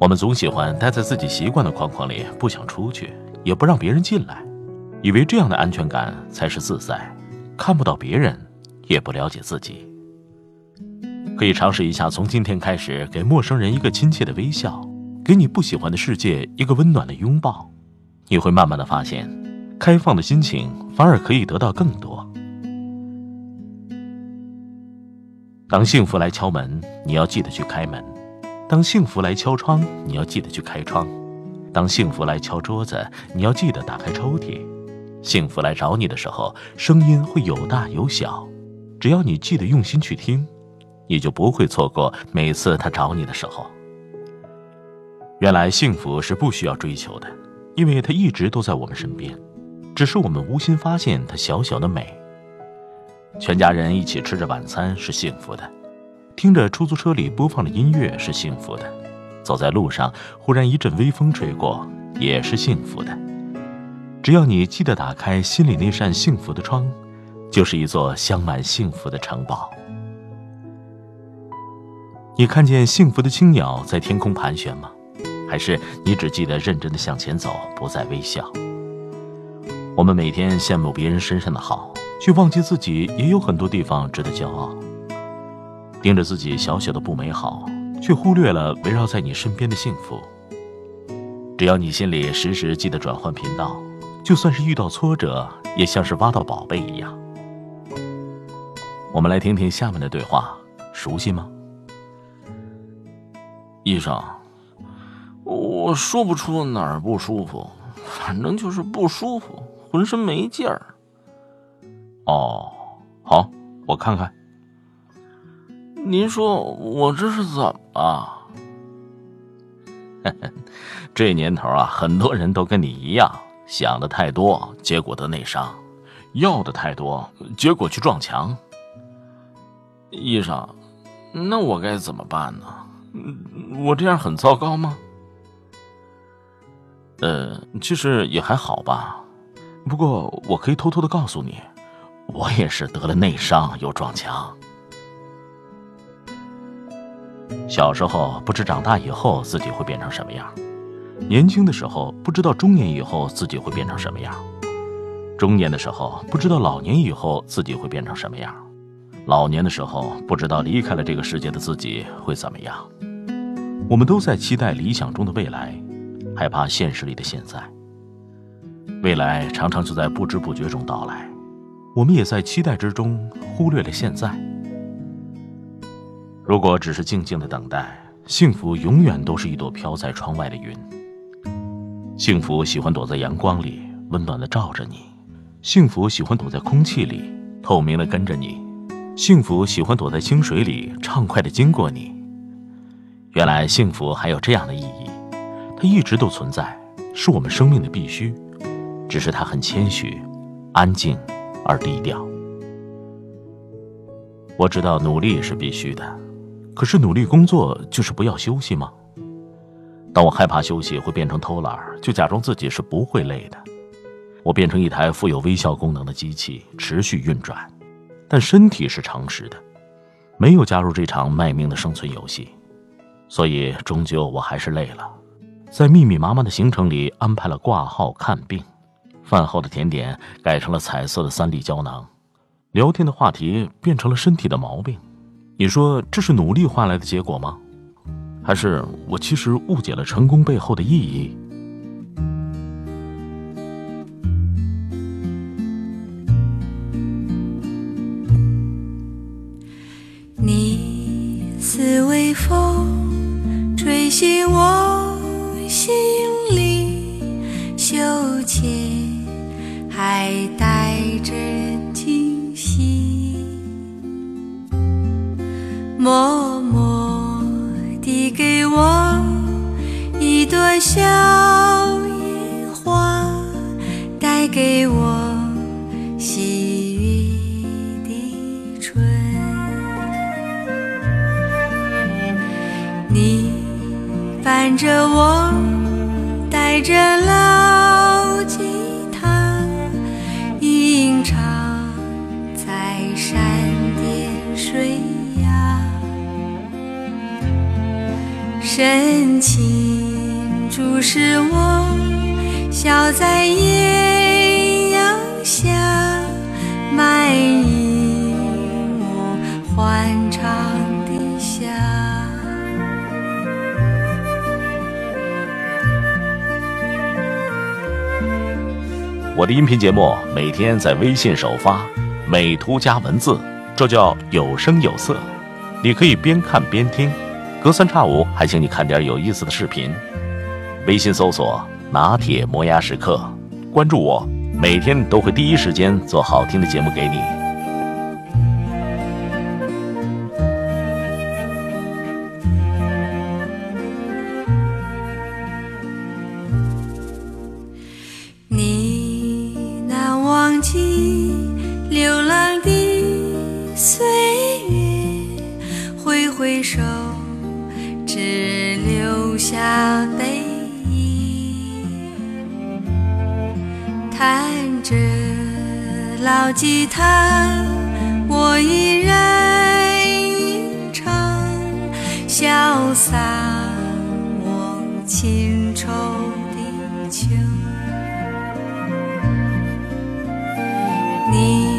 我们总喜欢待在自己习惯的框框里，不想出去，也不让别人进来，以为这样的安全感才是自在，看不到别人，也不了解自己。可以尝试一下，从今天开始，给陌生人一个亲切的微笑，给你不喜欢的世界一个温暖的拥抱，你会慢慢的发现，开放的心情反而可以得到更多。当幸福来敲门，你要记得去开门；当幸福来敲窗，你要记得去开窗；当幸福来敲桌子，你要记得打开抽屉。幸福来找你的时候，声音会有大有小，只要你记得用心去听。你就不会错过每次他找你的时候。原来幸福是不需要追求的，因为他一直都在我们身边，只是我们无心发现他小小的美。全家人一起吃着晚餐是幸福的，听着出租车里播放的音乐是幸福的，走在路上忽然一阵微风吹过也是幸福的。只要你记得打开心里那扇幸福的窗，就是一座镶满幸福的城堡。你看见幸福的青鸟在天空盘旋吗？还是你只记得认真的向前走，不再微笑？我们每天羡慕别人身上的好，却忘记自己也有很多地方值得骄傲。盯着自己小小的不美好，却忽略了围绕在你身边的幸福。只要你心里时时记得转换频道，就算是遇到挫折，也像是挖到宝贝一样。我们来听听下面的对话，熟悉吗？医生，我说不出哪儿不舒服，反正就是不舒服，浑身没劲儿。哦，好，我看看。您说我这是怎么了？这年头啊，很多人都跟你一样，想的太多，结果得内伤；要的太多，结果去撞墙。医生，那我该怎么办呢？我这样很糟糕吗？呃，其实也还好吧。不过我可以偷偷的告诉你，我也是得了内伤又撞墙。小时候不知长大以后自己会变成什么样，年轻的时候不知道中年以后自己会变成什么样，中年的时候不知道老年以后自己会变成什么样。老年的时候，不知道离开了这个世界的自己会怎么样。我们都在期待理想中的未来，害怕现实里的现在。未来常常就在不知不觉中到来，我们也在期待之中忽略了现在。如果只是静静的等待，幸福永远都是一朵飘在窗外的云。幸福喜欢躲在阳光里，温暖的照着你；幸福喜欢躲在空气里，透明的跟着你。幸福喜欢躲在清水里，畅快的经过你。原来幸福还有这样的意义，它一直都存在，是我们生命的必须。只是它很谦虚、安静而低调。我知道努力是必须的，可是努力工作就是不要休息吗？当我害怕休息会变成偷懒，就假装自己是不会累的。我变成一台富有微笑功能的机器，持续运转。但身体是诚实的，没有加入这场卖命的生存游戏，所以终究我还是累了。在密密麻麻的行程里安排了挂号看病，饭后的甜点改成了彩色的三粒胶囊，聊天的话题变成了身体的毛病。你说这是努力换来的结果吗？还是我其实误解了成功背后的意义？你似微风吹醒我心里，羞怯还带着默默地给我一。朵小野花，带给我喜悦的春。你伴着我，带着老深情注视我，笑在艳阳下，满溢我欢畅的夏。我的音频节目每天在微信首发，美图加文字，这叫有声有色。你可以边看边听，隔三差五还请你看点有意思的视频。微信搜索“拿铁磨牙时刻”，关注我，每天都会第一时间做好听的节目给你。老吉他，我依然吟唱，潇洒我情愁的秋。你